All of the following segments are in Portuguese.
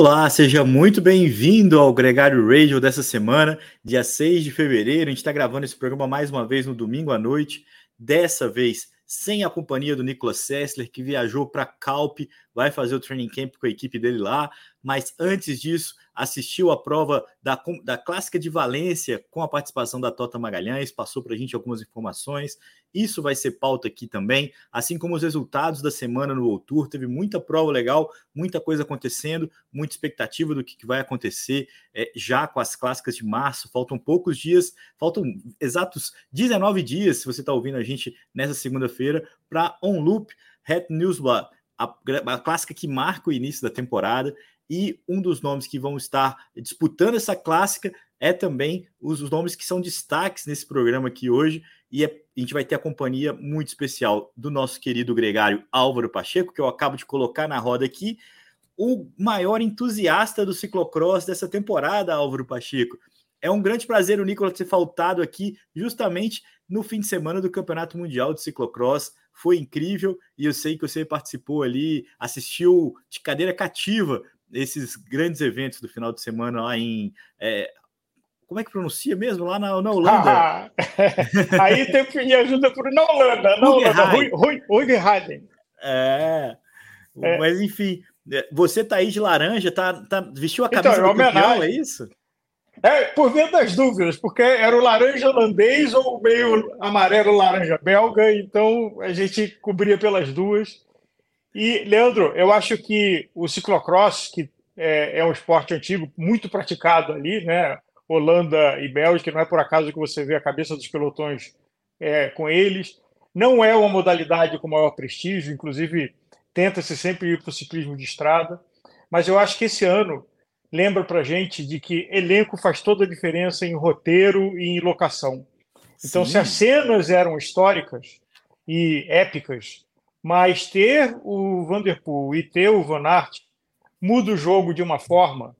Olá, seja muito bem-vindo ao Gregário Radio dessa semana, dia 6 de fevereiro. A gente está gravando esse programa mais uma vez no domingo à noite, dessa vez sem a companhia do Nicolas Sessler, que viajou para Calp, vai fazer o training camp com a equipe dele lá. Mas antes disso, assistiu a prova da, da Clássica de Valência com a participação da Tota Magalhães, passou para a gente algumas informações. Isso vai ser pauta aqui também, assim como os resultados da semana no World Tour. Teve muita prova legal, muita coisa acontecendo, muita expectativa do que, vai acontecer é, já com as clássicas de março. Faltam poucos dias, faltam exatos 19 dias, se você está ouvindo a gente nessa segunda-feira, para On Loop Hat Newsblad, a, a clássica que marca o início da temporada. E um dos nomes que vão estar disputando essa clássica é também os, os nomes que são destaques nesse programa aqui hoje. E é, a gente vai ter a companhia muito especial do nosso querido gregário Álvaro Pacheco, que eu acabo de colocar na roda aqui, o maior entusiasta do ciclocross dessa temporada, Álvaro Pacheco. É um grande prazer o Nicolas ter faltado aqui justamente no fim de semana do Campeonato Mundial de Ciclocross. Foi incrível e eu sei que você participou ali, assistiu de cadeira cativa esses grandes eventos do final de semana lá em é, como é que pronuncia mesmo? Lá na, na Holanda. Ah, aí tem que me ajuda por na Holanda, na Holanda, Rui É, é, mas enfim, é, você tá aí de laranja, tá, tá vestiu a camisa então, do campeão, é isso? É, por via das dúvidas, porque era o laranja holandês ou meio amarelo laranja belga, então a gente cobria pelas duas. E, Leandro, eu acho que o ciclocross, que é, é um esporte antigo, muito praticado ali, né? Holanda e Bélgica, não é por acaso que você vê a cabeça dos pelotões é, com eles. Não é uma modalidade com maior prestígio, inclusive tenta-se sempre ir para o ciclismo de estrada, mas eu acho que esse ano lembra para gente de que elenco faz toda a diferença em roteiro e em locação. Então, Sim. se as cenas eram históricas e épicas, mas ter o Vanderpool e ter o Van Aert muda o jogo de uma forma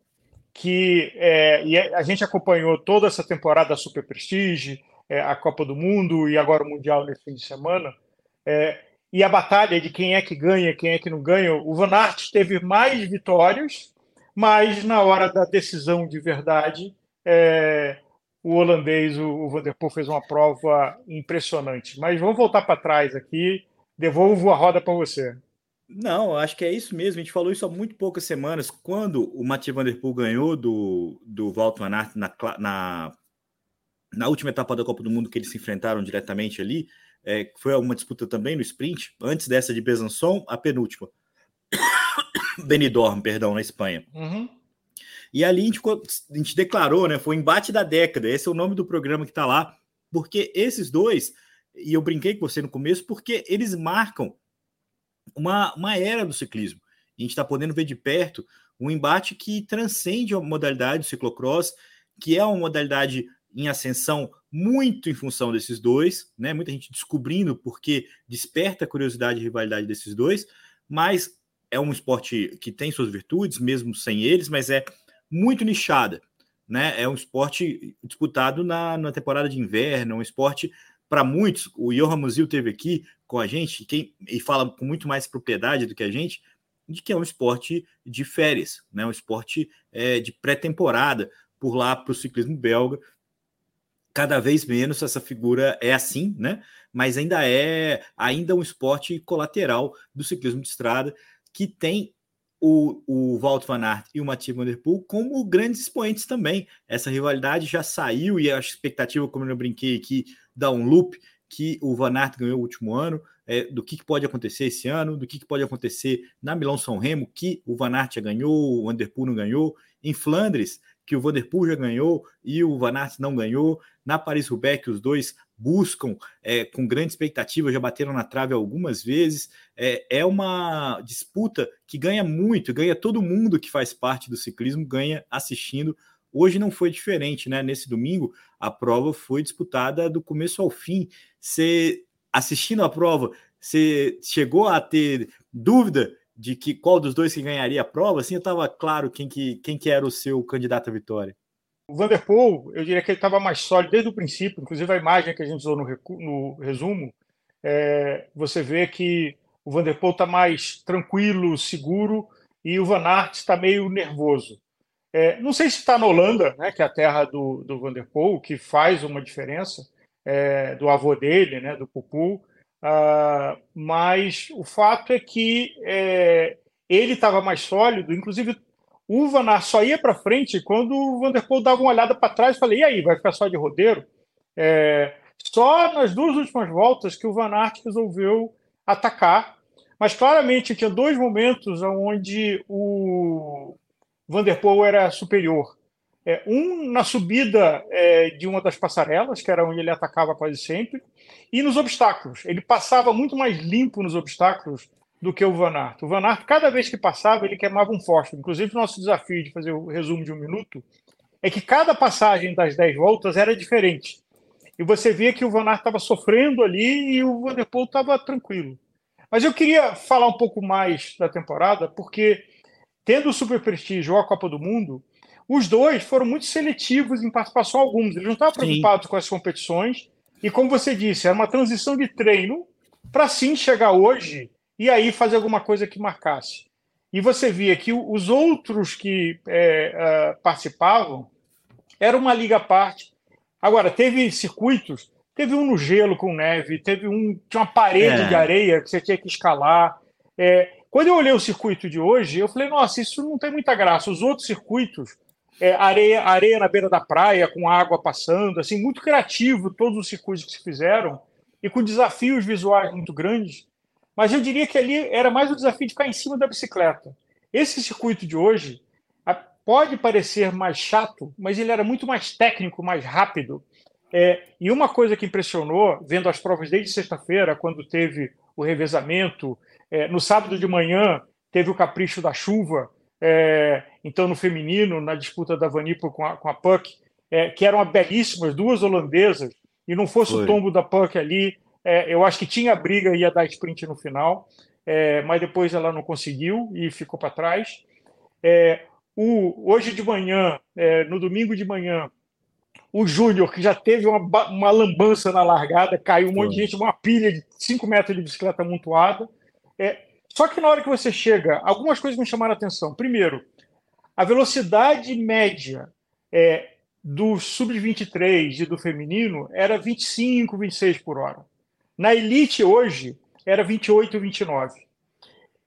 que é, e a gente acompanhou toda essa temporada da Super Prestige, é, a Copa do Mundo e agora o Mundial nesse fim de semana. É, e a batalha de quem é que ganha, quem é que não ganha. O Van Aert teve mais vitórias, mas na hora da decisão de verdade, é, o holandês, o, o Van der Poel, fez uma prova impressionante. Mas vamos voltar para trás aqui. Devolvo a roda para você. Não, acho que é isso mesmo. A gente falou isso há muito poucas semanas. Quando o Mathieu Van Der Poel ganhou do, do Walter Van Aert na, na, na última etapa da Copa do Mundo que eles se enfrentaram diretamente ali, é, foi uma disputa também no sprint, antes dessa de Besançon, a penúltima. Benidorm, perdão, na Espanha. Uhum. E ali a gente, a gente declarou, né? Foi o embate da década. Esse é o nome do programa que está lá, porque esses dois, e eu brinquei com você no começo, porque eles marcam uma, uma era do ciclismo. A gente está podendo ver de perto um embate que transcende a modalidade do ciclocross, que é uma modalidade em ascensão muito em função desses dois, né? Muita gente descobrindo porque desperta a curiosidade e rivalidade desses dois, mas é um esporte que tem suas virtudes, mesmo sem eles, mas é muito nichada, né? É um esporte disputado na, na temporada de inverno, um esporte para muitos, o Johan Musil teve aqui com a gente quem, e fala com muito mais propriedade do que a gente, de que é um esporte de férias, né? um esporte é, de pré-temporada por lá para o ciclismo belga. Cada vez menos essa figura é assim, né? Mas ainda é ainda um esporte colateral do ciclismo de estrada que tem o, o Walt Van Aert e o Mathieu Van Der Poel como grandes expoentes também. Essa rivalidade já saiu e a expectativa, como eu brinquei aqui, dar um loop que o Van Aert ganhou o último ano, é, do que, que, pode acontecer esse ano, do que, que, pode acontecer na Milão São Remo, que o Van Aert já ganhou, o Van Der Poel não ganhou, em Flandres, que o Van Der Poel já ganhou e o Van Aert não ganhou, na Paris-Roubaix, que os dois buscam é, com grande expectativa, já bateram na trave algumas vezes, é, é uma disputa que ganha muito, ganha todo mundo que faz parte do ciclismo, ganha assistindo Hoje não foi diferente, né? Nesse domingo, a prova foi disputada do começo ao fim. Você, assistindo a prova, você chegou a ter dúvida de que qual dos dois que ganharia a prova? Assim, estava claro quem que, quem que era o seu candidato à vitória. O Vanderpool, eu diria que ele estava mais sólido desde o princípio, inclusive a imagem que a gente usou no, no resumo, é, você vê que o Vanderpool está mais tranquilo, seguro, e o Van Aert está meio nervoso. É, não sei se está na Holanda, né, que é a terra do, do Van der Poel, que faz uma diferença, é, do avô dele, né, do Pupu, uh, mas o fato é que é, ele estava mais sólido, inclusive o Van Aert só ia para frente quando o Van der Poel dava uma olhada para trás e falei, e aí, vai ficar só de rodeiro? É, só nas duas últimas voltas que o Van Aert resolveu atacar, mas claramente tinha dois momentos onde o Van der Poel era superior. É, um na subida é, de uma das passarelas, que era onde ele atacava quase sempre, e nos obstáculos. Ele passava muito mais limpo nos obstáculos do que o Van Aert. O Van Aert, cada vez que passava, ele queimava um fósforo. Inclusive, o nosso desafio de fazer o resumo de um minuto é que cada passagem das dez voltas era diferente. E você via que o Van Aert estava sofrendo ali e o Van der Poel estava tranquilo. Mas eu queria falar um pouco mais da temporada, porque tendo o Super Prestígio ou a Copa do Mundo, os dois foram muito seletivos em participação alguns. Eles não estavam preocupados com as competições. E como você disse, era uma transição de treino para sim chegar hoje e aí fazer alguma coisa que marcasse. E você via que os outros que é, uh, participavam era uma liga à parte. Agora, teve circuitos, teve um no gelo com neve, teve um tinha uma parede é. de areia que você tinha que escalar. É, quando eu olhei o circuito de hoje, eu falei, nossa, isso não tem muita graça. Os outros circuitos, é, areia, areia na beira da praia, com água passando, assim, muito criativo todos os circuitos que se fizeram, e com desafios visuais muito grandes. Mas eu diria que ali era mais o desafio de ficar em cima da bicicleta. Esse circuito de hoje pode parecer mais chato, mas ele era muito mais técnico, mais rápido. É, e uma coisa que impressionou, vendo as provas desde sexta-feira, quando teve o revezamento é, no sábado de manhã teve o capricho da chuva, é, então no feminino, na disputa da Vanipo com a, com a Puck, é, que eram belíssimas, duas holandesas, e não fosse Foi. o tombo da Puck ali, é, eu acho que tinha briga e ia dar sprint no final, é, mas depois ela não conseguiu e ficou para trás. É, o, hoje de manhã, no domingo de manhã, o Júnior, que já teve uma, uma lambança na largada, caiu um monte de gente, uma pilha de 5 metros de bicicleta amontoada. É, só que na hora que você chega, algumas coisas me chamaram a atenção. Primeiro, a velocidade média é, do sub-23 e do feminino era 25, 26 por hora. Na elite hoje era 28, 29.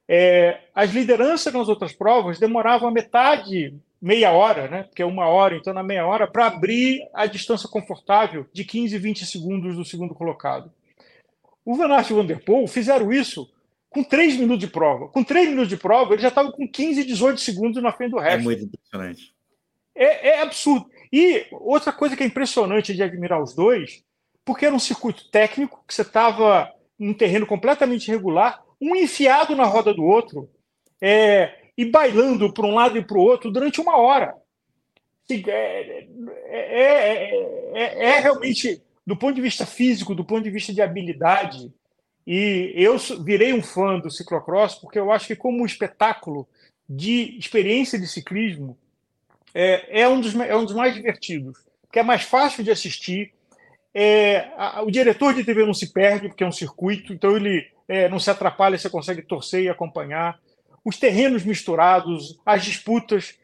É, as lideranças nas outras provas demoravam a metade, meia hora, né? Porque é uma hora, então na meia hora, para abrir a distância confortável de 15, 20 segundos do segundo colocado. O Van Aert e o Van der Poel fizeram isso com 3 minutos de prova. Com 3 minutos de prova, ele já estava com 15, 18 segundos na frente do é resto. É muito impressionante. É, é, absurdo. E outra coisa que é impressionante de admirar os dois, porque era um circuito técnico, que você estava num terreno completamente irregular, um enfiado na roda do outro, é, e bailando para um lado e para o outro durante uma hora. É, é, é, é, realmente, do ponto de vista físico, do ponto de vista de habilidade, e eu virei um fã do ciclocross porque eu acho que, como um espetáculo de experiência de ciclismo, é, é, um, dos, é um dos mais divertidos, que é mais fácil de assistir. É, a, o diretor de TV não se perde, porque é um circuito, então ele é, não se atrapalha, você consegue torcer e acompanhar. Os terrenos misturados, as disputas.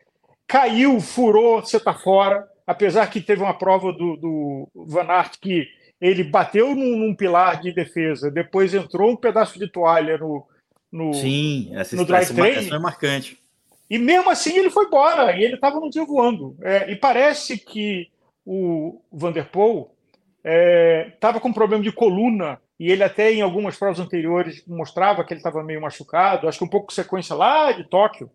Caiu, furou, você está fora. Apesar que teve uma prova do, do Van Aert que ele bateu num, num, pilar de defesa, depois entrou um pedaço de toalha no, no, Sim, essa, no drive essa é marcante. E mesmo assim ele foi embora, e ele estava no dia voando. É, e parece que o Vanderpool estava é, com problema de coluna, e ele até em algumas provas anteriores mostrava que ele estava meio machucado, acho que um pouco sequência lá de Tóquio.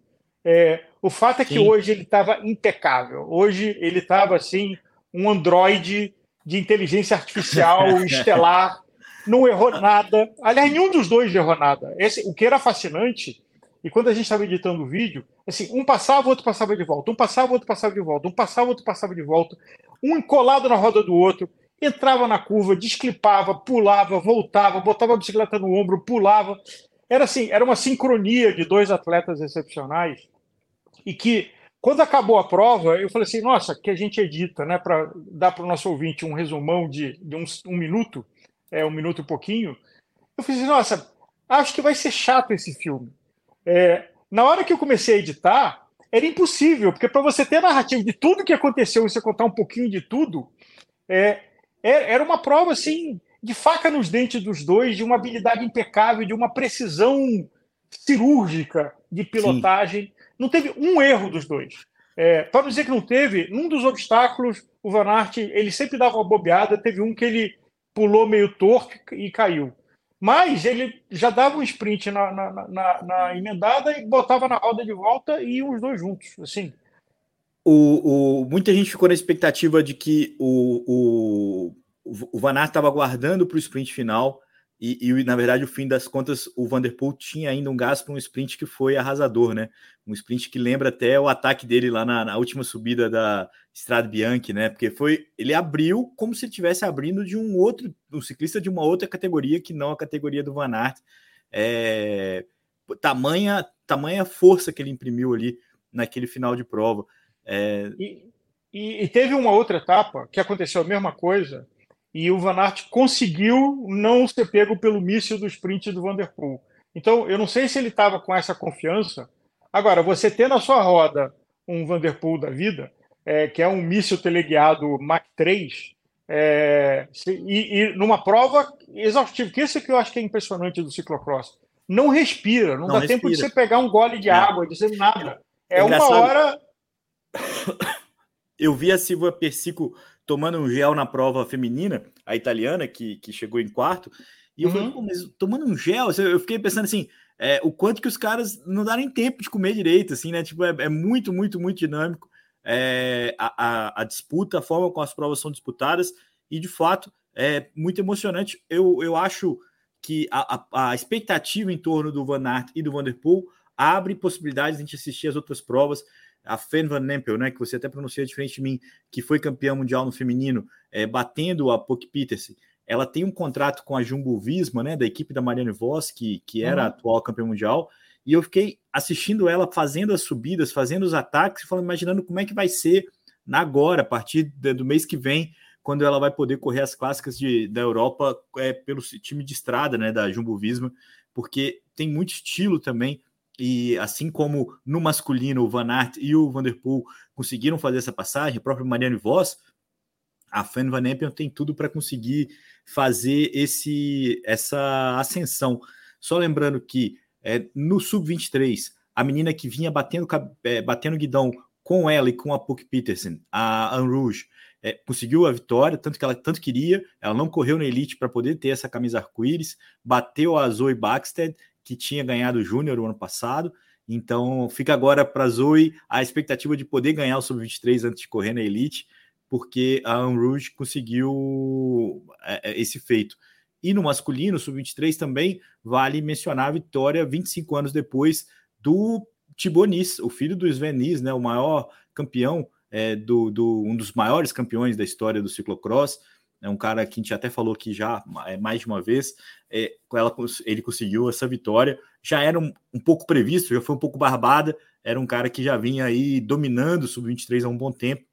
É, o fato é que Sim. hoje ele estava impecável. Hoje ele estava assim, um androide de inteligência artificial estelar, não errou nada. Aliás, nenhum dos dois errou nada. Esse, o que era fascinante, e quando a gente estava editando o vídeo, assim, um passava, outro passava de volta, um passava, outro passava de volta, um passava, outro passava de volta, um colado na roda do outro, entrava na curva, desclipava, pulava, voltava, botava a bicicleta no ombro, pulava. Era assim, era uma sincronia de dois atletas excepcionais e que quando acabou a prova, eu falei assim, nossa, que a gente edita, né, para dar para o nosso ouvinte um resumão de, de um, um, minuto, é um minuto e pouquinho. Eu falei assim, nossa, acho que vai ser chato esse filme. É, na hora que eu comecei a editar, era impossível, porque para você ter a narrativa de tudo que aconteceu e você contar um pouquinho de tudo, é, é, era uma prova assim de faca nos dentes dos dois, de uma habilidade impecável, de uma precisão cirúrgica de pilotagem. Sim. Não teve um erro dos dois. É, para dizer que não teve, num dos obstáculos, o Van Aert, ele sempre dava uma bobeada, teve um que ele pulou meio torto e caiu. Mas ele já dava um sprint na, na, na, na emendada e botava na roda de volta e os dois juntos, assim. O, o, muita gente ficou na expectativa de que o, o, o Van Aert estava aguardando para o sprint final e, e, na verdade, o fim das contas, o Vanderpool tinha ainda um gás para um sprint que foi arrasador, né? Um sprint que lembra até o ataque dele lá na, na última subida da Strade Bianchi, né? Porque foi ele abriu como se estivesse abrindo de um outro, um ciclista de uma outra categoria que não a categoria do Van Aert. É, tamanha, tamanha força que ele imprimiu ali naquele final de prova. É... E, e, e teve uma outra etapa que aconteceu a mesma coisa e o Van Aert conseguiu não ser pego pelo míssil do sprint do Vanderpool. Então, eu não sei se ele estava com essa confiança. Agora, você ter na sua roda um Vanderpool da vida, é, que é um míssil teleguiado Mach 3, é, e, e, numa prova exaustiva, que isso é que eu acho que é impressionante do ciclocross. Não respira, não, não dá respira. tempo de você pegar um gole de é. água, dizer nada. É, é uma hora. Eu vi a Silva Persico tomando um gel na prova feminina, a italiana, que, que chegou em quarto, e eu uhum. falei, mas tomando um gel, eu fiquei pensando assim, é, o quanto que os caras não dá nem tempo de comer direito, assim, né? Tipo, é, é muito, muito, muito dinâmico é, a, a, a, disputa, a forma como as provas são disputadas, e de fato é muito emocionante. Eu, eu acho que a, a, a expectativa em torno do Van Aert e do Vanderpool abre possibilidades de a gente assistir as outras provas a Fen Van Nempel, né, que você até pronuncia diferente de mim, que foi campeã mundial no feminino, é, batendo a Puck Peterson, ela tem um contrato com a Jumbo Visma, né, da equipe da Marianne Voss, que, que era uhum. a atual campeã mundial, e eu fiquei assistindo ela fazendo as subidas, fazendo os ataques, falando, imaginando como é que vai ser agora, a partir do mês que vem, quando ela vai poder correr as clássicas de, da Europa é, pelo time de estrada, né, da Jumbo Visma, porque tem muito estilo também e assim como no masculino o Van Aert e o Vanderpool conseguiram fazer essa passagem, a própria Marianne Voss, a Fan Van Empen tem tudo para conseguir fazer esse essa ascensão. Só lembrando que é, no sub-23, a menina que vinha batendo, é, batendo guidão com ela e com a Puck Peterson, a Anne Rouge, é, conseguiu a vitória, tanto que ela tanto queria, ela não correu na elite para poder ter essa camisa arco-íris, bateu a Zoe Baxter que tinha ganhado o Júnior o ano passado. Então fica agora para a Zoe a expectativa de poder ganhar o Sub-23 antes de correr na Elite, porque a Rouge conseguiu é, é, esse feito. E no masculino, Sub-23 também vale mencionar a vitória 25 anos depois do Tibonis, o filho do Sven né, o maior campeão, é, do, do, um dos maiores campeões da história do ciclocross é um cara que a gente até falou que já é mais de uma vez, é, ela, ele conseguiu essa vitória. Já era um, um, pouco previsto, já foi um pouco barbada, era um cara que já vinha aí dominando o Sub-23 há um bom tempo,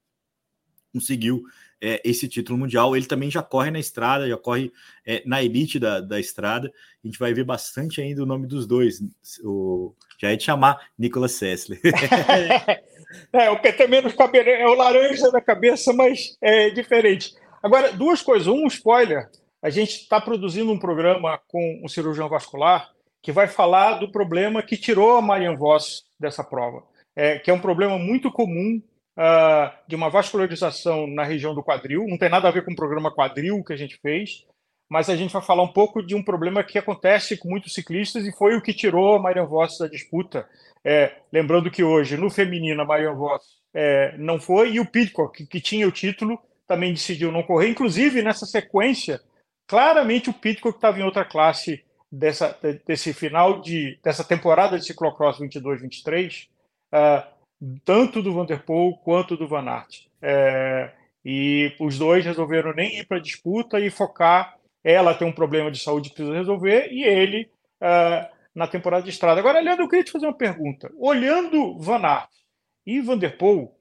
conseguiu é, esse título mundial. Ele também já corre na estrada, já corre é, na elite da, da estrada. A gente vai ver bastante ainda o nome dos dois. O, já é de chamar Nicolas Sessler. é, o que menos cabelo é o laranja na cabeça, mas é diferente. Agora, duas coisas. Um spoiler: a gente está produzindo um programa com um cirurgião vascular que vai falar do problema que tirou a Marian Voss dessa prova, é, que é um problema muito comum uh, de uma vascularização na região do quadril. Não tem nada a ver com o programa quadril que a gente fez, mas a gente vai falar um pouco de um problema que acontece com muitos ciclistas e foi o que tirou a Marian Voss da disputa. É, lembrando que hoje, no feminino, a Marian Voss é, não foi, e o Pitcock, que, que tinha o título, também decidiu não correr. Inclusive, nessa sequência, claramente o Pitcock estava em outra classe dessa, desse final de dessa temporada de ciclocross 22-23, uh, tanto do Vanderpool quanto do Van Aert. É, e os dois resolveram nem ir para a disputa e focar. Ela tem um problema de saúde que precisa resolver e ele uh, na temporada de estrada. Agora, Leandro, eu queria te fazer uma pergunta. Olhando Van Aert e Vanderpool,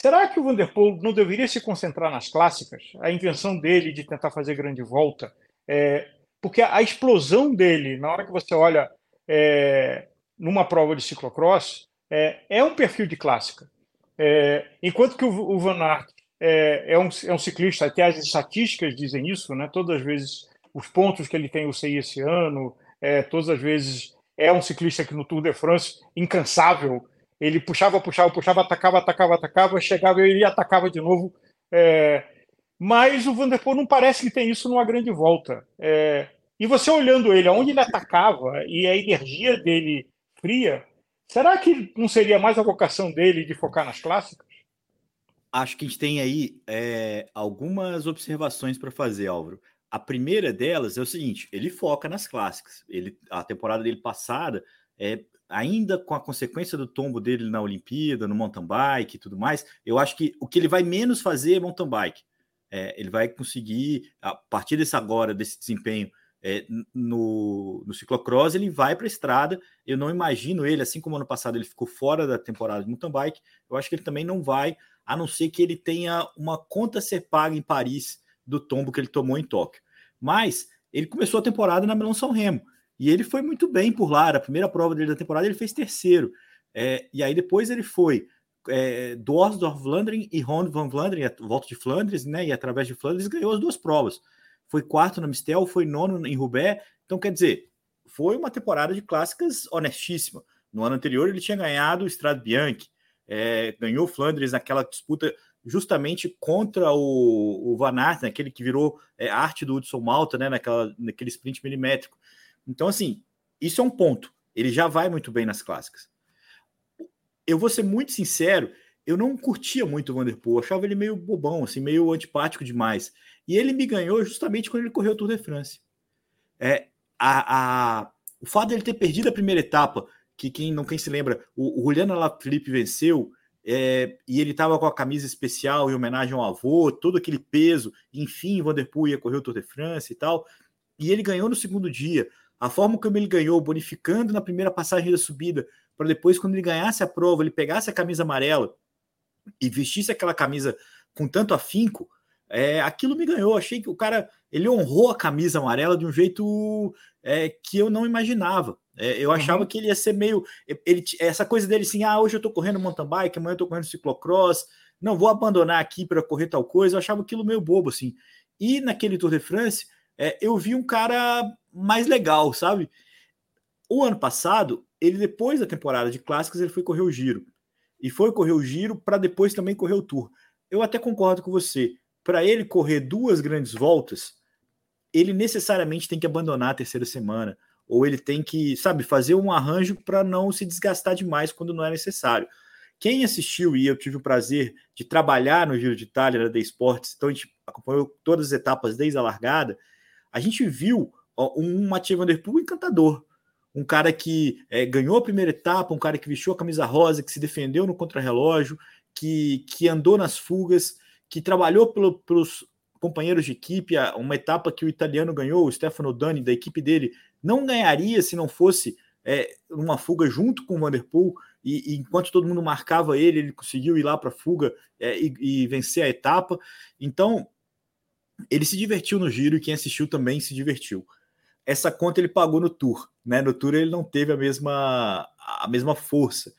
Será que o Vanderpool não deveria se concentrar nas clássicas? A invenção dele de tentar fazer grande volta? É, porque a explosão dele, na hora que você olha é, numa prova de ciclocross é, é um perfil de clássica. É, enquanto que o, o Van Aert é, é, um, é um ciclista, até as estatísticas dizem isso, né? todas as vezes os pontos que ele tem o CI esse ano, é, todas as vezes é um ciclista que no Tour de France, incansável, ele puxava, puxava, puxava, atacava, atacava, atacava, chegava e atacava de novo. É, mas o Vanderpool não parece que tem isso numa grande volta. É, e você olhando ele, aonde ele atacava e a energia dele fria, será que não seria mais a vocação dele de focar nas clássicas? Acho que a gente tem aí é, algumas observações para fazer, Álvaro. A primeira delas é o seguinte: ele foca nas clássicas. Ele, a temporada dele passada, é, ainda com a consequência do tombo dele na Olimpíada, no mountain bike e tudo mais, eu acho que o que ele vai menos fazer é mountain bike. É, ele vai conseguir, a partir desse agora, desse desempenho é, no, no ciclocross, ele vai para a estrada. Eu não imagino ele, assim como ano passado ele ficou fora da temporada de mountain bike, eu acho que ele também não vai, a não ser que ele tenha uma conta a ser paga em Paris do tombo que ele tomou em Tóquio. Mas ele começou a temporada na Milão São Remo. E ele foi muito bem por lá. A primeira prova dele da temporada ele fez terceiro. É, e aí depois ele foi é, Dorsdorf Vlaanderen e Ronde van Vlaanderen, volta de Flandres, né? E através de Flandres ganhou as duas provas. Foi quarto na Mistel, foi nono em Roubaix. Então, quer dizer, foi uma temporada de clássicas honestíssima. No ano anterior ele tinha ganhado o Strade Bianchi, é, ganhou Flandres naquela disputa justamente contra o, o Van Aert, né, aquele que virou é, arte do Hudson Malta, né, naquela, naquele sprint milimétrico. Então, assim, isso é um ponto. Ele já vai muito bem nas clássicas. Eu vou ser muito sincero, eu não curtia muito o Vanderpool, achava ele meio bobão, assim, meio antipático demais. E ele me ganhou justamente quando ele correu o Tour de France. É, a, a, o fato dele ter perdido a primeira etapa, que quem não quem se lembra, o, o Juliano Alaphilippe venceu, é, e ele estava com a camisa especial em homenagem ao avô, todo aquele peso, enfim, o Vanderpool ia correr o Tour de France e tal, e ele ganhou no segundo dia a forma como ele ganhou, bonificando na primeira passagem da subida, para depois, quando ele ganhasse a prova, ele pegasse a camisa amarela e vestisse aquela camisa com tanto afinco, é, aquilo me ganhou. Achei que o cara ele honrou a camisa amarela de um jeito é, que eu não imaginava. É, eu uhum. achava que ele ia ser meio. Ele, essa coisa dele assim: ah, hoje eu tô correndo mountain bike, amanhã eu tô correndo ciclocross, não vou abandonar aqui para correr tal coisa. Eu achava aquilo meio bobo assim. E naquele Tour de France, é, eu vi um cara mais legal, sabe? O ano passado, ele depois da temporada de clássicos, ele foi correr o giro. E foi correr o giro para depois também correr o tour. Eu até concordo com você. Para ele correr duas grandes voltas, ele necessariamente tem que abandonar a terceira semana. Ou ele tem que, sabe, fazer um arranjo para não se desgastar demais quando não é necessário. Quem assistiu e eu tive o prazer de trabalhar no Giro de Itália da The Sports, então a gente acompanhou todas as etapas desde a largada, a gente viu um Mathieu Van Der Poel encantador. Um cara que é, ganhou a primeira etapa, um cara que vestiu a camisa rosa, que se defendeu no contrarrelógio, que, que andou nas fugas, que trabalhou pelo, pelos companheiros de equipe, uma etapa que o italiano ganhou, o Stefano Dani, da equipe dele, não ganharia se não fosse é, uma fuga junto com o Vanderpool, e, enquanto todo mundo marcava ele, ele conseguiu ir lá para a fuga é, e, e, vencer a etapa. Então, ele se divertiu no giro e quem assistiu também se divertiu. Essa conta ele pagou no Tour, né? No Tour ele não teve a mesma, a mesma força.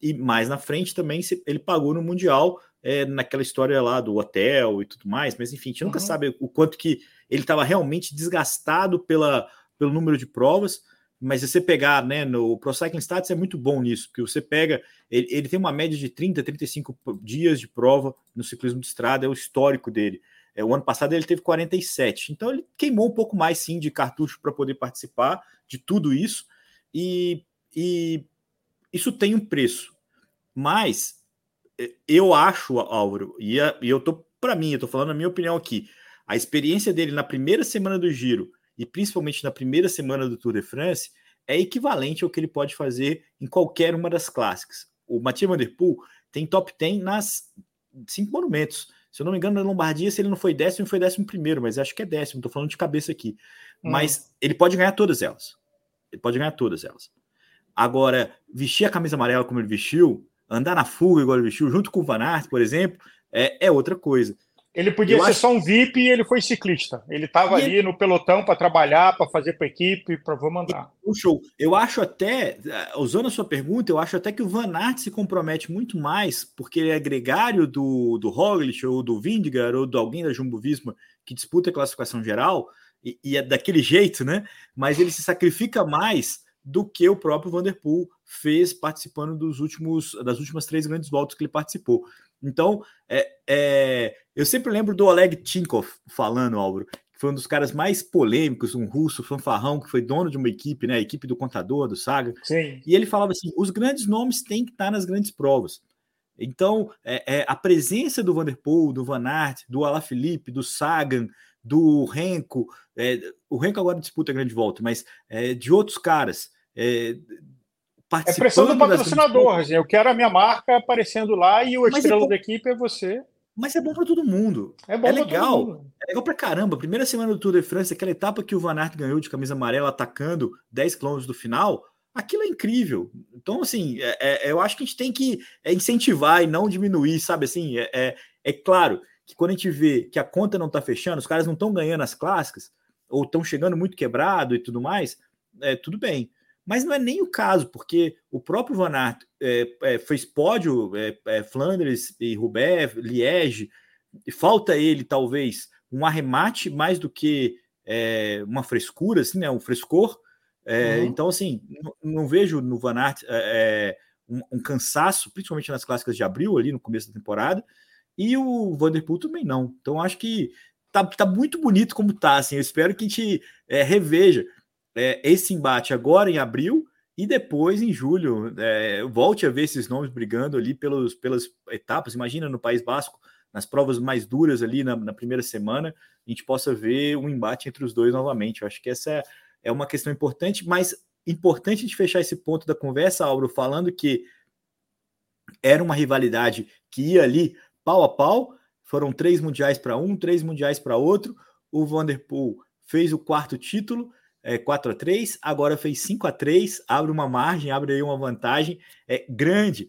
E mais na frente também ele pagou no Mundial, é, naquela história lá do hotel e tudo mais, mas enfim, a gente uhum. nunca sabe o quanto que ele estava realmente desgastado pela, pelo número de provas. Mas se você pegar, né, no Pro Cycling Stats é muito bom nisso, porque você pega, ele, ele tem uma média de 30, 35 dias de prova no ciclismo de estrada, é o histórico dele. É, o ano passado ele teve 47. Então ele queimou um pouco mais sim de cartucho para poder participar de tudo isso. E, e isso tem um preço. Mas é, eu acho, Álvaro, e, e eu tô para mim, eu tô falando a minha opinião aqui. A experiência dele na primeira semana do Giro e principalmente na primeira semana do Tour de France é equivalente ao que ele pode fazer em qualquer uma das clássicas. O Mathieu Van Der Poel tem top 10 nas cinco monumentos. Se eu não me engano, na Lombardia, se ele não foi décimo, foi décimo primeiro, mas acho que é décimo, tô falando de cabeça aqui. Hum. Mas ele pode ganhar todas elas. Ele pode ganhar todas elas. Agora, vestir a camisa amarela como ele vestiu, andar na fuga igual ele vestiu, junto com o Van Aert, por exemplo, é, é outra coisa. Ele podia eu ser acho... só um VIP e ele foi ciclista. Ele estava ali ele... no pelotão para trabalhar, para fazer para a equipe, para vou mandar. Um show. Eu acho até, usando a sua pergunta, eu acho até que o Van Aert se compromete muito mais, porque ele é gregário do, do Roglic, ou do Vindigar, ou de alguém da Jumbo Visma que disputa a classificação geral, e, e é daquele jeito, né? Mas ele se sacrifica mais do que o próprio Vanderpool fez participando dos últimos das últimas três grandes voltas que ele participou. Então, é, é, eu sempre lembro do Oleg Tinkov falando, Álvaro, que foi um dos caras mais polêmicos, um russo fanfarrão que foi dono de uma equipe, né, a equipe do contador, do Saga. Sim. E ele falava assim: os grandes nomes têm que estar nas grandes provas. Então, é, é a presença do Vanderpool, do Van Aert, do Alaphilippe, do Sagan, do Renko, é, o Renko agora disputa a grande volta, mas é, de outros caras, é, é pressão do patrocinador, das... eu quero a minha marca aparecendo lá e o Mas é estrela é da equipe é você. Mas é bom para todo mundo. É, bom é legal. É legal para caramba. Primeira semana do Tour de France, aquela etapa que o Van Aert ganhou de camisa amarela atacando 10 km do final, aquilo é incrível. Então, assim, é, é, eu acho que a gente tem que é, incentivar e não diminuir, sabe? Assim, é, é, é claro que quando a gente vê que a conta não está fechando, os caras não estão ganhando as clássicas, ou estão chegando muito quebrado e tudo mais, é, tudo bem. Mas não é nem o caso, porque o próprio Van Aert é, é, fez pódio, é, é Flandres e Roubaix, Liège, falta ele, talvez, um arremate mais do que é, uma frescura, assim, né, um frescor. É, uhum. Então, assim, não, não, vejo no Van Aert um, um, cansaço, principalmente nas clássicas de abril, ali no começo da temporada, e o Vanderpool também não. Então, acho que tá, tá muito bonito como tá, assim, eu espero que a gente reveja é, esse embate agora em abril e depois em julho. É, volte a ver esses nomes brigando ali pelos, pelas etapas. Imagina no País Basco, nas provas mais duras ali na, na primeira semana, a gente possa ver um embate entre os dois novamente. Eu acho que essa é, uma questão importante, mas importante de fechar esse ponto da conversa, Álvaro, falando que era uma rivalidade que ia ali pau a pau. Foram três mundiais para um, três mundiais para outro. O Vanderpool fez o quarto título é, 4 a 3 agora fez 5 a 3 abre uma margem, abre aí uma vantagem é, grande,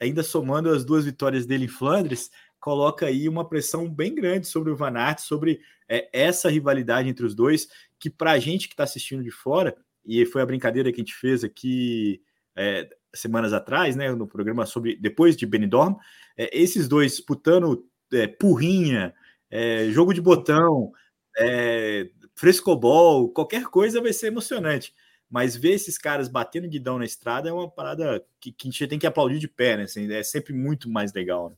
ainda somando as duas vitórias dele em Flandres, coloca aí uma pressão bem grande sobre o Van Aert, sobre é, essa rivalidade entre os dois, que para a gente que está assistindo de fora, e foi a brincadeira que a gente fez aqui é, semanas atrás, né, no programa sobre depois de Benidorm, é, esses dois disputando é, porrinha, é, jogo de botão, é, frescobol, qualquer coisa vai ser emocionante. Mas ver esses caras batendo guidão na estrada é uma parada que, que a gente tem que aplaudir de pé, né? Assim, é sempre muito mais legal. Né?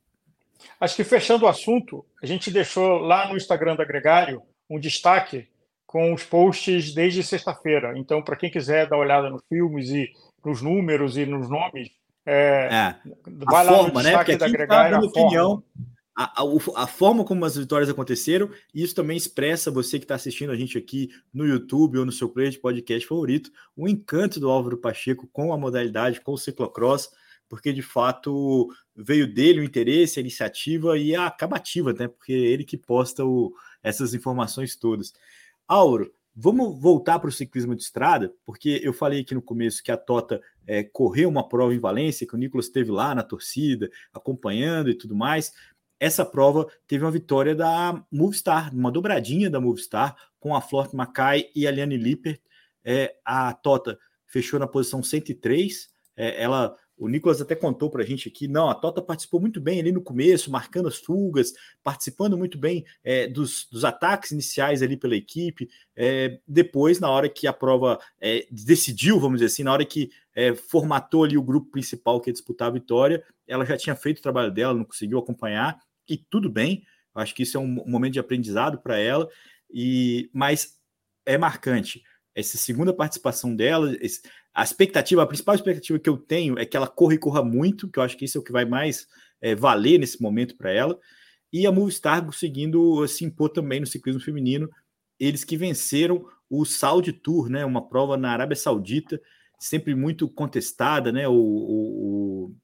Acho que fechando o assunto, a gente deixou lá no Instagram da Gregário um destaque com os posts desde sexta-feira. Então, para quem quiser dar uma olhada nos filmes e nos números e nos nomes, é, é. vai a lá forma, no né? destaque né? da Gregário. Tá dando opinião, a, a, a, forma como as vitórias aconteceram, e isso também expressa você que está assistindo a gente aqui no YouTube ou no seu player de podcast favorito, o encanto do Álvaro Pacheco com a modalidade, com o ciclocross, porque de fato veio dele o interesse, a iniciativa e a acabativa, né? Porque é ele que posta o, essas informações todas. Álvaro, vamos voltar para o ciclismo de estrada, porque eu falei aqui no começo que a Tota é, correu uma prova em Valência, que o Nicolas esteve lá na torcida, acompanhando e tudo mais essa prova teve uma vitória da Movistar, uma dobradinha da Movistar, com a Flort Mackay e a Liane Lippert. É, a Tota fechou na posição 103. É, ela, o Nicolas até contou para a gente aqui, não, a Tota participou muito bem ali no começo, marcando as fugas, participando muito bem é, dos, dos, ataques iniciais ali pela equipe. É, depois, na hora que a prova é, decidiu, vamos dizer assim, na hora que é, formatou ali o grupo principal que ia disputar a vitória, ela já tinha feito o trabalho dela, não conseguiu acompanhar e tudo bem. Acho que isso é um momento de aprendizado para ela, e mas é marcante essa segunda participação dela. A expectativa, a principal expectativa que eu tenho é que ela corra e corra muito, que eu acho que isso é o que vai mais é, valer nesse momento para ela. E a Movistar conseguindo se impor também no ciclismo feminino, eles que venceram o Saudi Tour, né, uma prova na Arábia Saudita, sempre muito contestada, né, o, o,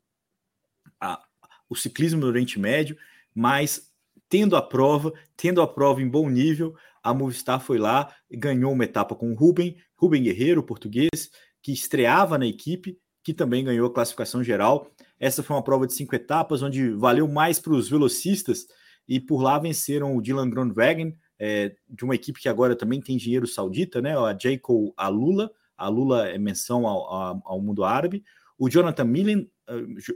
a, o ciclismo no Oriente Médio, mas tendo a prova, tendo a prova em bom nível, a Movistar foi lá e ganhou uma etapa com o Rubem, Rubem Guerreiro, português, que estreava na equipe, que também ganhou a classificação geral. Essa foi uma prova de cinco etapas, onde valeu mais para os velocistas e por lá venceram o Dylan Groenewegen, é, de uma equipe que agora também tem dinheiro saudita, né? A Jacob Alula, a Lula é menção ao, ao, mundo árabe, o Jonathan Milan,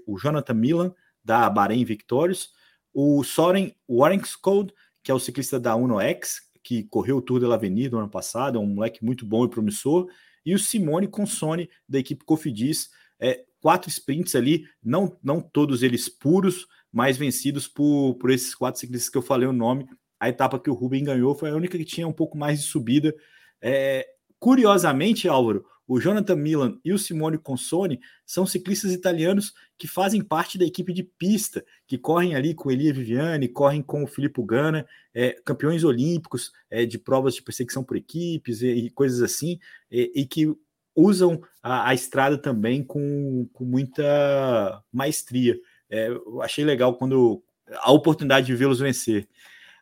o Jonathan Milan da Bahrein Victorious, o Soren Warringskode, que é o ciclista da Uno X, que correu o Tour de l'Avenir no ano passado, é um moleque muito bom e promissor, e o Simone Consone, da equipe Cofidis, é, quatro sprints ali, não, não todos eles puros, mas vencidos por, por esses quatro ciclistas que eu falei o nome. A etapa que o Rubem ganhou foi a única que tinha um pouco mais de subida. É, curiosamente, Álvaro, o Jonathan Milan e o Simone Consone são ciclistas italianos que fazem parte da equipe de pista, que correm ali com Elia Viviani, correm com o Filippo Ganna, é, campeões olímpicos é, de provas de perseguição por equipes e, e coisas assim, e, e que usam a, a estrada também com, com muita maestria. É, eu achei legal quando a oportunidade de vê-los vencer.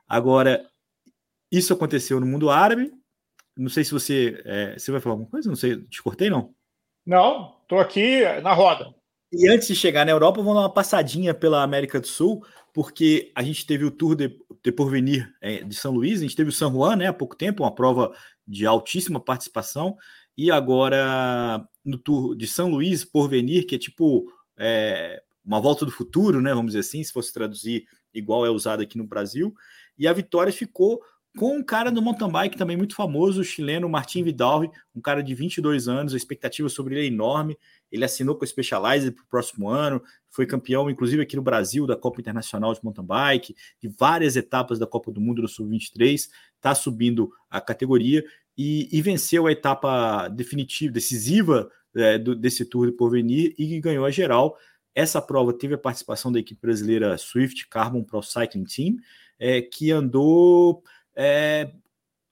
Agora, isso aconteceu no mundo árabe. Não sei se você, é, você vai falar alguma coisa. Não sei, te cortei não? Não, estou aqui na roda. E antes de chegar na Europa, vamos dar uma passadinha pela América do Sul, porque a gente teve o Tour de, de Porvenir é, de São Luís, a gente teve o San Juan, né, há pouco tempo, uma prova de altíssima participação, e agora no Tour de São Luís, Porvenir, que é tipo é, uma volta do futuro, né? Vamos dizer assim, se fosse traduzir igual é usado aqui no Brasil. E a vitória ficou com um cara do mountain bike também muito famoso, o chileno Martin Vidal, um cara de 22 anos, a expectativa sobre ele é enorme. Ele assinou com a Specialized para o próximo ano, foi campeão, inclusive aqui no Brasil, da Copa Internacional de Mountain Bike, de várias etapas da Copa do Mundo do Sub-23, está subindo a categoria e, e, venceu a etapa definitiva, decisiva é, do, desse Tour de Porvenir e ganhou a geral. Essa prova teve a participação da equipe brasileira Swift Carbon Pro Cycling Team, é, que andou é,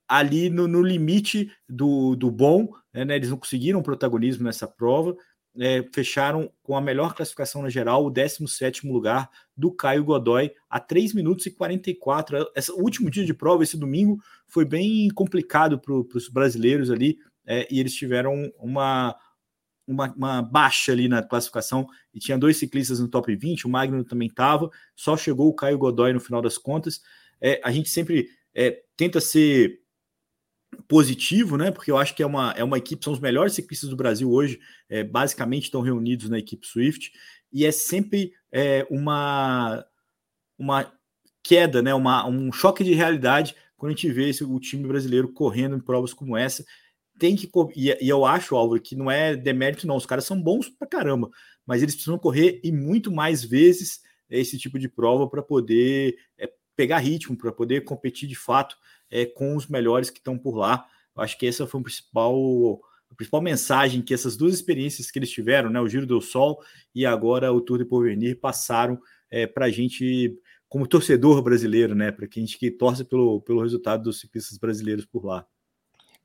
ali no, no, limite do, do bom, né, né, eles não conseguiram protagonismo nessa prova, é, fecharam com a melhor classificação na geral, o 17 lugar do Caio Godoy, a 3 minutos e 44. Esse, último dia de prova, esse domingo, foi bem complicado para os brasileiros ali, é, e eles tiveram uma, uma, uma, baixa ali na classificação, e tinha dois ciclistas no top 20, o Magno também estava, só chegou o Caio Godoy no final das contas. É, a gente sempre é, tenta ser positivo, né? Porque eu acho que é uma, é uma equipe, são os melhores ciclistas do Brasil hoje, é, basicamente estão reunidos na equipe Swift, e é sempre é, uma, uma queda, né? Uma, um choque de realidade quando a gente vê esse, o time brasileiro correndo em provas como essa. Tem que e, e eu acho, Álvaro, que não é demérito, não. Os caras são bons pra caramba, mas eles precisam correr e muito mais vezes esse tipo de prova para poder é, pegar ritmo, para poder competir de fato é, com os melhores que estão por lá. Eu acho que essa foi o principal, a principal mensagem que essas duas experiências que eles tiveram, né, o Giro do Sol e agora o Tour de Porvenir, passaram é, para a gente, como torcedor brasileiro, né, para quem a gente que torce pelo, pelo resultado dos ciclistas brasileiros por lá.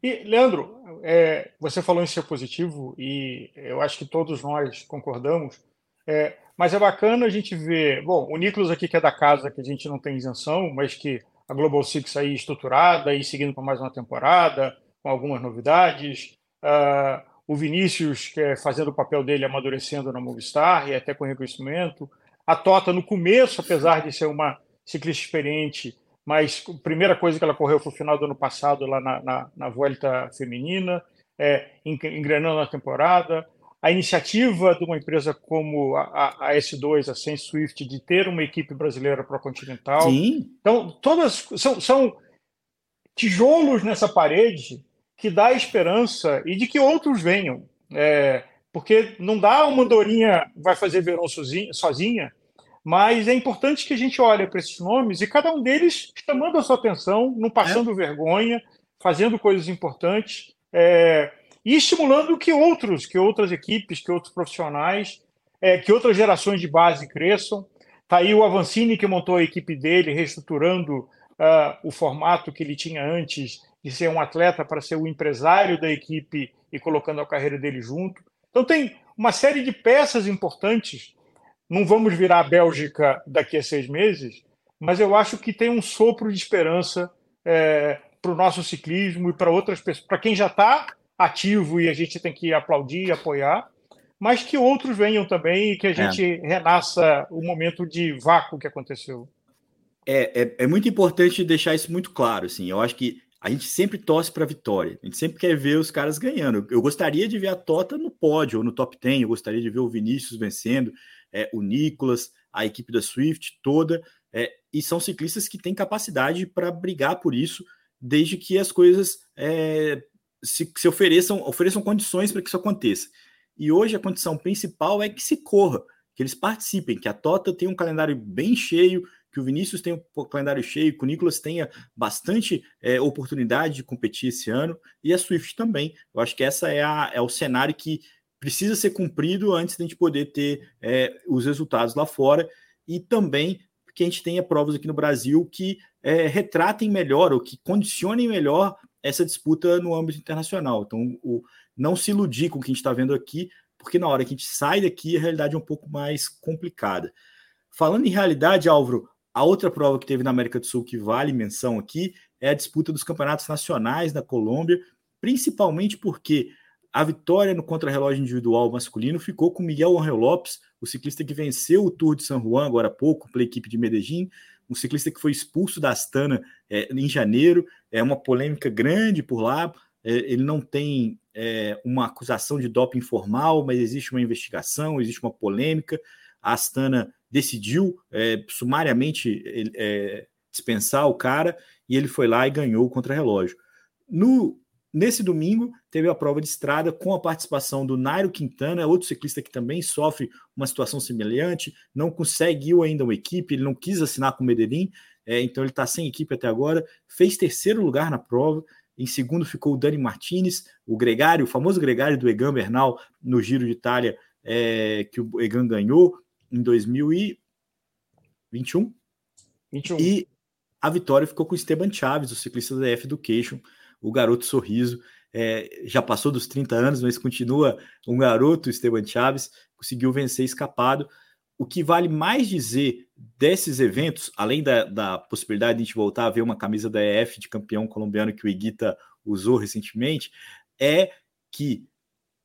E, Leandro, é, você falou em ser positivo e eu acho que todos nós concordamos, é, mas é bacana a gente ver. Bom, o Nicolas aqui, que é da casa, que a gente não tem isenção, mas que a Global Six aí estruturada e seguindo para mais uma temporada, com algumas novidades. Uh, o Vinícius, que é fazendo o papel dele, amadurecendo na Movistar e até com reconhecimento. A Tota, no começo, apesar de ser uma ciclista experiente, mas a primeira coisa que ela correu foi o final do ano passado, lá na, na, na Vuelta Feminina, é, engrenando a temporada a iniciativa de uma empresa como a, a S2, a Sense Swift, de ter uma equipe brasileira para continental. Sim. Então, todas são, são tijolos nessa parede que dá esperança e de que outros venham. É, porque não dá uma andorinha vai fazer verão sozinha, sozinha, mas é importante que a gente olhe para esses nomes e cada um deles chamando a sua atenção, não passando é. vergonha, fazendo coisas importantes. É, e estimulando que outros, que outras equipes, que outros profissionais, é, que outras gerações de base cresçam. Está aí o Avancini que montou a equipe dele, reestruturando uh, o formato que ele tinha antes de ser um atleta para ser o empresário da equipe e colocando a carreira dele junto. Então tem uma série de peças importantes. Não vamos virar a Bélgica daqui a seis meses, mas eu acho que tem um sopro de esperança é, para o nosso ciclismo e para outras pessoas, para quem já está ativo e a gente tem que aplaudir e apoiar, mas que outros venham também e que a é. gente é. renasça o momento de vácuo que aconteceu. É, é, é, muito importante deixar isso muito claro. Assim. Eu acho que a gente sempre torce para a vitória. A gente sempre quer ver os caras ganhando. Eu gostaria de ver a Tota no pódio ou no top 10. Eu gostaria de ver o Vinícius vencendo, é, o Nicolas, a equipe da Swift toda. É, e são ciclistas que têm capacidade para brigar por isso, desde que as coisas é, se, se, ofereçam, ofereçam condições para que isso aconteça. E hoje a condição principal é que se corra, que eles participem, que a Tota tenha um calendário bem cheio, que o Vinícius tenha um calendário cheio, que o Nicolas tenha bastante é, oportunidade de competir esse ano, e a Swift também. Eu acho que essa é, a, é o cenário que precisa ser cumprido antes de a gente poder ter é, os resultados lá fora, e também que a gente tenha provas aqui no Brasil que é, retratem melhor ou que condicionem melhor essa disputa no âmbito internacional. Então, o, não se iludir com o que a gente está vendo aqui, porque na hora que a gente sai daqui, a realidade é um pouco mais complicada. Falando em realidade, Álvaro, a outra prova que teve na América do Sul que vale menção aqui é a disputa dos campeonatos nacionais da Colômbia, principalmente porque a vitória no contrarrelógio individual masculino ficou com Miguel Angel Lopes, o ciclista que venceu o Tour de San Juan agora há pouco pela equipe de Medellín, um ciclista que foi expulso da Astana é, em janeiro, é uma polêmica grande por lá, é, ele não tem é, uma acusação de doping formal, mas existe uma investigação, existe uma polêmica, a Astana decidiu é, sumariamente é, dispensar o cara, e ele foi lá e ganhou o contrarrelógio. No Nesse domingo, teve a prova de estrada com a participação do Nairo Quintana, outro ciclista que também sofre uma situação semelhante, não conseguiu ainda uma equipe, ele não quis assinar com o Medellín, é, então ele está sem equipe até agora. Fez terceiro lugar na prova, em segundo ficou o Dani Martinez, o gregário, o famoso gregário do Egan Bernal no Giro de Itália, é, que o Egan ganhou em 2021. 21. E a vitória ficou com o Esteban Chaves, o ciclista da F Education, o garoto sorriso. É, já passou dos 30 anos, mas continua um garoto, Esteban Chaves, conseguiu vencer escapado. O que vale mais dizer desses eventos, além da, da possibilidade de a gente voltar a ver uma camisa da EF de campeão colombiano que o Iguita usou recentemente, é que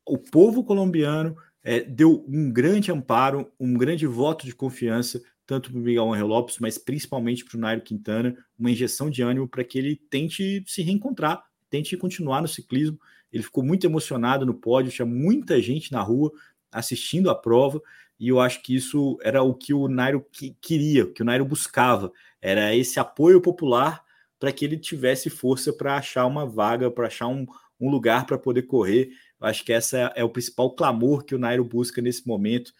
o povo colombiano é, deu um grande amparo, um grande voto de confiança, tanto para o Miguel Angel Lopes, mas principalmente para o Nairo Quintana, uma injeção de ânimo para que ele tente se reencontrar, tente continuar no ciclismo. Ele ficou muito emocionado no pódio, tinha muita gente na rua assistindo a prova, e eu acho que isso era o que o Nairo queria, o que o Nairo buscava, era esse apoio popular para que ele tivesse força para achar uma vaga, para achar um, um lugar para poder correr. Eu acho que essa é, é o principal clamor que o Nairo busca nesse momento.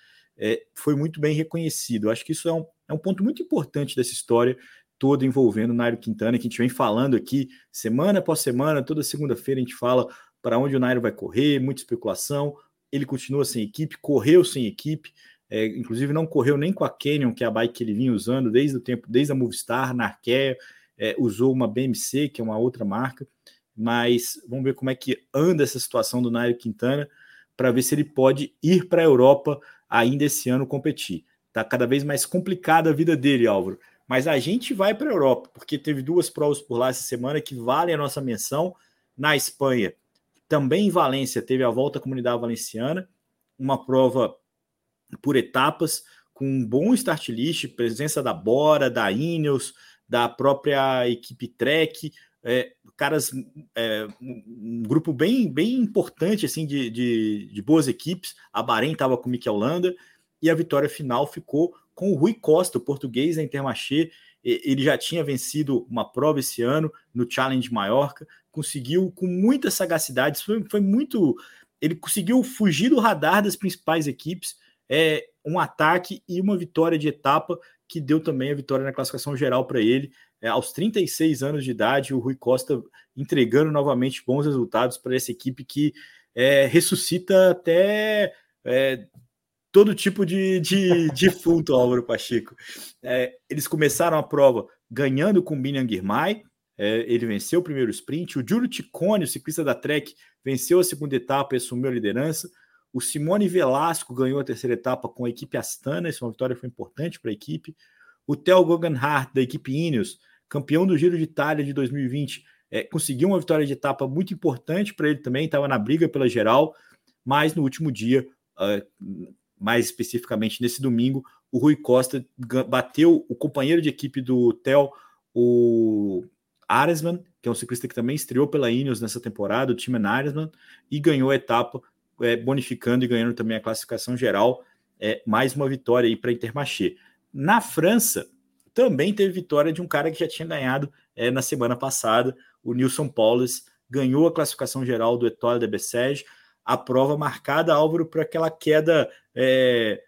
É, foi muito bem reconhecido. Acho que isso é um, é um ponto muito importante dessa história toda envolvendo o Nairo Quintana, que a gente vem falando aqui semana após semana, toda segunda-feira a gente fala para onde o Nairo vai correr, muita especulação. Ele continua sem equipe, correu sem equipe, é, inclusive não correu nem com a Canyon, que é a bike que ele vinha usando desde o tempo, desde a Movistar, na Arkea, é, usou uma BMC, que é uma outra marca, mas vamos ver como é que anda essa situação do Nairo Quintana para ver se ele pode ir para a Europa ainda esse ano competir. Está cada vez mais complicada a vida dele, Álvaro. Mas a gente vai para a Europa, porque teve duas provas por lá essa semana que valem a nossa menção. Na Espanha, também em Valência, teve a Volta à Comunidade Valenciana, uma prova por etapas, com um bom start list, presença da Bora, da Ineos, da própria equipe Trek, é, caras, é, um grupo bem, bem importante assim de, de, de boas equipes. A Bahrein estava com o Mikel Landa e a vitória final ficou com o Rui Costa, o português da Intermarché. Ele já tinha vencido uma prova esse ano no Challenge Maiorca, conseguiu com muita sagacidade, foi, foi muito. Ele conseguiu fugir do radar das principais equipes, é, um ataque e uma vitória de etapa que deu também a vitória na classificação geral para ele. É, aos 36 anos de idade, o Rui Costa entregando novamente bons resultados para essa equipe que é, ressuscita até é, todo tipo de, de defunto, Álvaro Pacheco. É, eles começaram a prova ganhando com o Binian Girmay, é, ele venceu o primeiro sprint. O Giulio Ticone, o ciclista da Trek, venceu a segunda etapa e assumiu a liderança. O Simone Velasco ganhou a terceira etapa com a equipe Astana, essa é uma vitória foi importante para a equipe. O Theo Guggenhardt, da equipe Ineos, campeão do Giro de Itália de 2020, é, conseguiu uma vitória de etapa muito importante para ele também, estava na briga pela geral, mas no último dia, uh, mais especificamente nesse domingo, o Rui Costa bateu o companheiro de equipe do Theo, o Aresman, que é um ciclista que também estreou pela Ineos nessa temporada, o Timon Aresman, e ganhou a etapa, é, bonificando e ganhando também a classificação geral. É, mais uma vitória aí para Intermarché. Na França, também teve vitória de um cara que já tinha ganhado é, na semana passada, o Nilson Paulus, ganhou a classificação geral do Etoile de Bessèges, a prova marcada, Álvaro, por aquela queda é,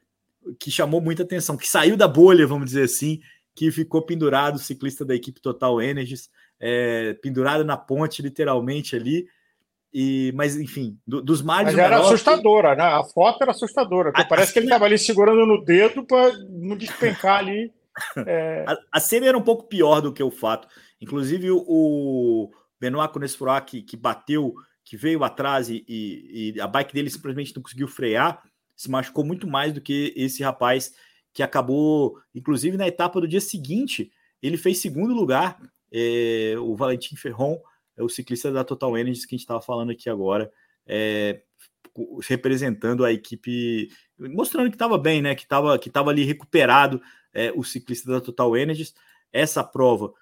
que chamou muita atenção, que saiu da bolha, vamos dizer assim, que ficou pendurado o ciclista da equipe Total Energies, é, pendurado na ponte, literalmente ali. E, mas, enfim, do, dos males. Mas era assustadora, né? A foto era assustadora. A, parece que ele estava ali segurando no dedo para não despencar ali. É... A, cena era um pouco pior do que o fato. Inclusive, o, o Benoit Conesfroy, que, que bateu, que veio atrás e, e, a bike dele simplesmente não conseguiu frear se machucou muito mais do que esse rapaz que acabou, inclusive na etapa do dia seguinte, ele fez segundo lugar, é, o Valentim Ferron, é o ciclista da Total Energies que a gente estava falando aqui agora, é, representando a equipe, mostrando que estava bem, né? Que estava que tava ali recuperado é, o ciclista da Total Energies. Essa prova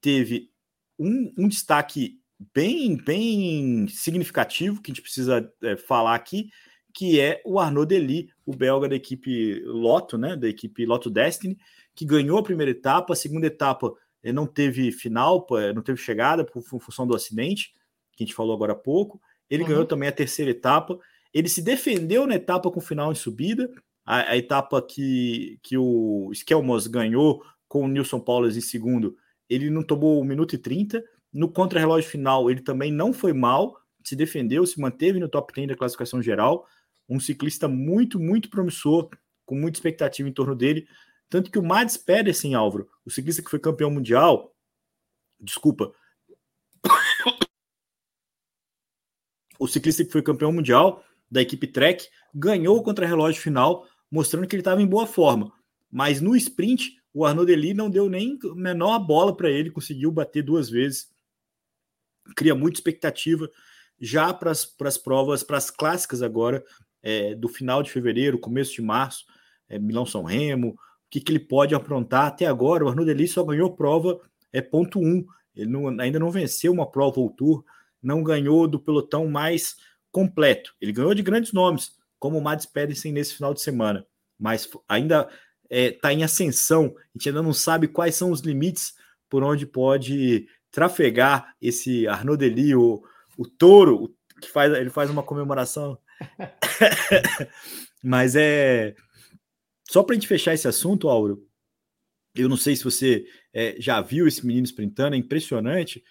teve um, um destaque bem, bem significativo que a gente precisa é, falar aqui, que é o Arnaud Dely, o belga da equipe Lotto, né, da equipe Lotto Destiny, que ganhou a primeira etapa, a segunda etapa eh, não teve final, eh, não teve chegada por função do acidente, que a gente falou agora há pouco. Ele uhum. ganhou também a terceira etapa. Ele se defendeu na etapa com final em subida, a, a etapa que, que o Skelmos ganhou com o Nilson Paulos em segundo, ele não tomou 1 minuto e 30. No contra-relógio final, ele também não foi mal, se defendeu, se manteve no top 10 da classificação geral um ciclista muito, muito promissor, com muita expectativa em torno dele. Tanto que o Mads Pedersen, Álvaro, o ciclista que foi campeão mundial, desculpa, o ciclista que foi campeão mundial da equipe Trek, ganhou o contra-relógio final, mostrando que ele estava em boa forma. Mas no sprint, o Arnaud Dely não deu nem menor bola para ele, conseguiu bater duas vezes. Cria muita expectativa já para as provas, para as clássicas agora é, do final de fevereiro, começo de março, é, Milão São Remo, o que, que ele pode aprontar até agora. O Arnaud Delis só ganhou prova é ponto um. Ele não, ainda não venceu uma prova ou tour, não ganhou do pelotão mais completo. Ele ganhou de grandes nomes, como o Mads Pedersen nesse final de semana, mas ainda está é, tá em ascensão. A gente ainda não sabe quais são os limites por onde pode trafegar esse Arnaud Delis, o, o touro, que faz, ele faz uma comemoração Mas é. Só para a gente fechar esse assunto, Auro, eu não sei se você é, já viu esse menino sprintando, é impressionante,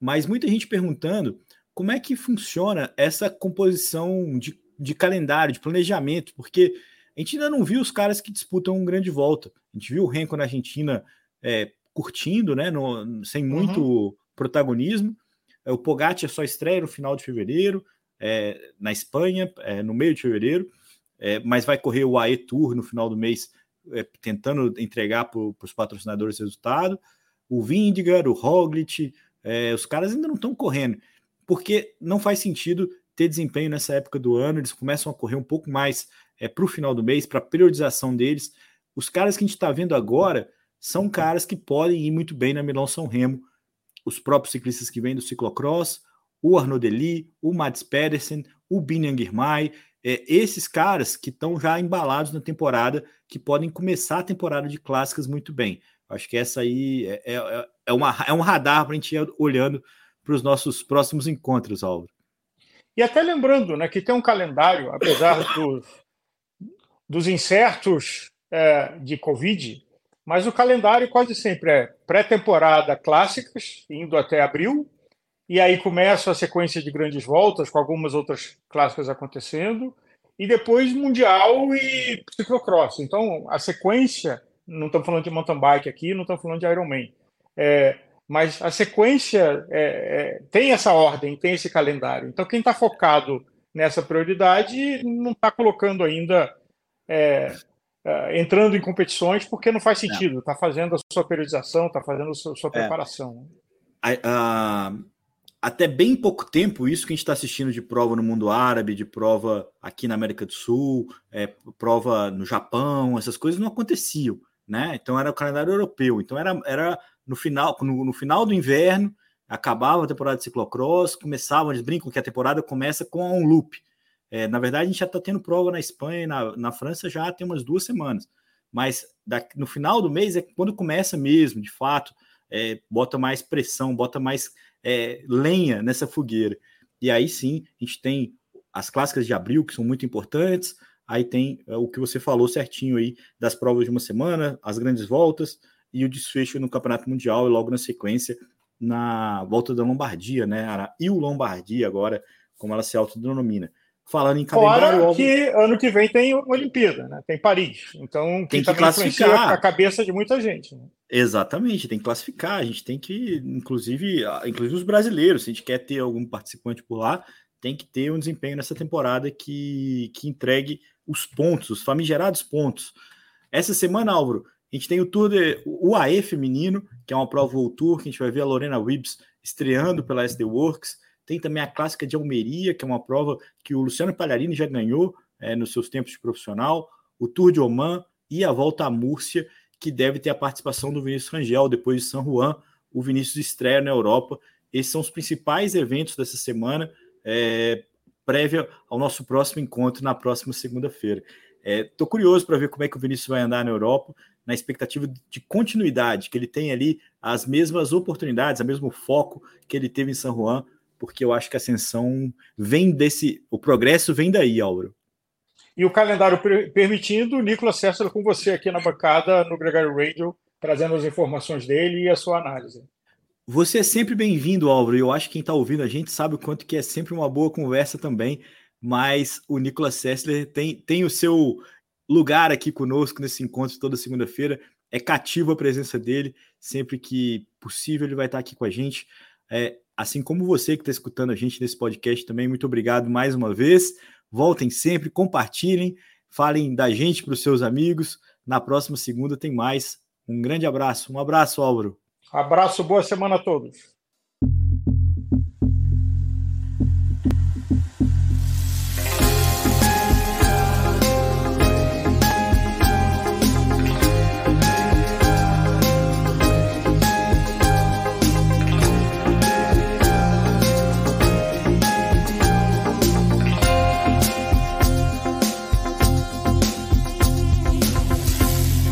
mas muita gente perguntando como é que funciona essa composição de, de calendário, de planejamento, porque a gente ainda não viu os caras que disputam um grande volta. A gente viu o Renko na Argentina é, curtindo, né, no, sem muito uhum. protagonismo. É, o Pogacar só estreia no final de fevereiro é, na Espanha, é, no meio de fevereiro, é, mas vai correr o AE Tour no final do mês, é, tentando entregar para os patrocinadores resultado. O Vindigar, o Roglic, os caras ainda não estão correndo, porque não faz sentido ter desempenho nessa época do ano, eles começam a correr um pouco mais é, para o final do mês, para a periodização deles. Os caras que a gente está vendo agora são caras que podem ir muito bem na Milão São Remo, os próprios ciclistas que vêm do ciclocross, o Arnaud Dely, o Mats Pedersen, o Binian Girmay, é, esses caras que estão já embalados na temporada, que podem começar a temporada de clássicas muito bem. Acho que essa aí é, é, é, uma, é um radar para a gente ir olhando para os nossos próximos encontros, Álvaro. E até lembrando né, que tem um calendário, apesar dos, dos incertos é, de Covid, mas o calendário quase sempre é pré-temporada clássicas, indo até abril, e aí começa a sequência de grandes voltas, com algumas outras clássicas acontecendo, e depois Mundial e Ciclocross. Então, a sequência, não estamos falando de mountain bike aqui, não estamos falando de Ironman, é, mas a sequência é, é, tem essa ordem, tem esse calendário. Então, quem está focado nessa prioridade não está colocando ainda, é, é, entrando em competições, porque não faz sentido, está fazendo a sua periodização, está fazendo a sua, sua é. preparação. A, a até bem pouco tempo, isso que a gente está assistindo de prova no mundo árabe, de prova aqui na América do Sul, é, prova no Japão, essas coisas não aconteciam, né? Então era o calendário europeu. Então era, era no final, no, no final do inverno, acabava a temporada de ciclocross, começava, eles brincam que a temporada começa com um loop. É, na verdade, a gente já está tendo prova na Espanha na, na França já tem umas duas semanas. Mas da, no final do mês é quando começa mesmo, de fato, é, bota mais pressão, bota mais é, lenha nessa fogueira. E aí sim, a gente tem as clássicas de abril, que são muito importantes. Aí tem é, o que você falou certinho aí das provas de uma semana, as grandes voltas e o desfecho no Campeonato Mundial e logo na sequência na volta da Lombardia, né? E o Lombardia agora, como ela se autodenomina. Falando em calendário. Fora que ano que vem tem Olimpíada, né? Tem Paris. Então tem que classificar a cabeça de muita gente. Né? Exatamente, tem que classificar. A gente tem que, inclusive, inclusive os brasileiros, se a gente quer ter algum participante por lá, tem que ter um desempenho nessa temporada que, que entregue os pontos, os famigerados pontos. Essa semana, Álvaro, a gente tem o Tour de UAE feminino, que é uma prova World Tour, que a gente vai ver a Lorena Wibbs estreando pela SD Works. Tem também a clássica de Almeria, que é uma prova que o Luciano Palharini já ganhou é, nos seus tempos de profissional. O Tour de Oman e a Volta à Múrcia, que deve ter a participação do Vinícius Rangel depois de São Juan. O Vinícius estreia na Europa. Esses são os principais eventos dessa semana, é, prévia ao nosso próximo encontro na próxima segunda-feira. Estou é, curioso para ver como é que o Vinícius vai andar na Europa na expectativa de continuidade, que ele tem ali as mesmas oportunidades, o mesmo foco que ele teve em São Juan, porque eu acho que a ascensão vem desse, o progresso vem daí, Álvaro. E o calendário permitindo, o Nicolas César com você aqui na bancada no Gregário Radio, trazendo as informações dele e a sua análise. Você é sempre bem-vindo, Álvaro. Eu acho que quem está ouvindo a gente sabe o quanto que é sempre uma boa conversa também. Mas o Nicolas Sessler tem, tem o seu lugar aqui conosco nesse encontro toda segunda-feira. É cativo a presença dele, sempre que possível ele vai estar aqui com a gente. É, assim como você que está escutando a gente nesse podcast também, muito obrigado mais uma vez. Voltem sempre, compartilhem, falem da gente para os seus amigos. Na próxima segunda tem mais. Um grande abraço. Um abraço, Álvaro. Abraço, boa semana a todos.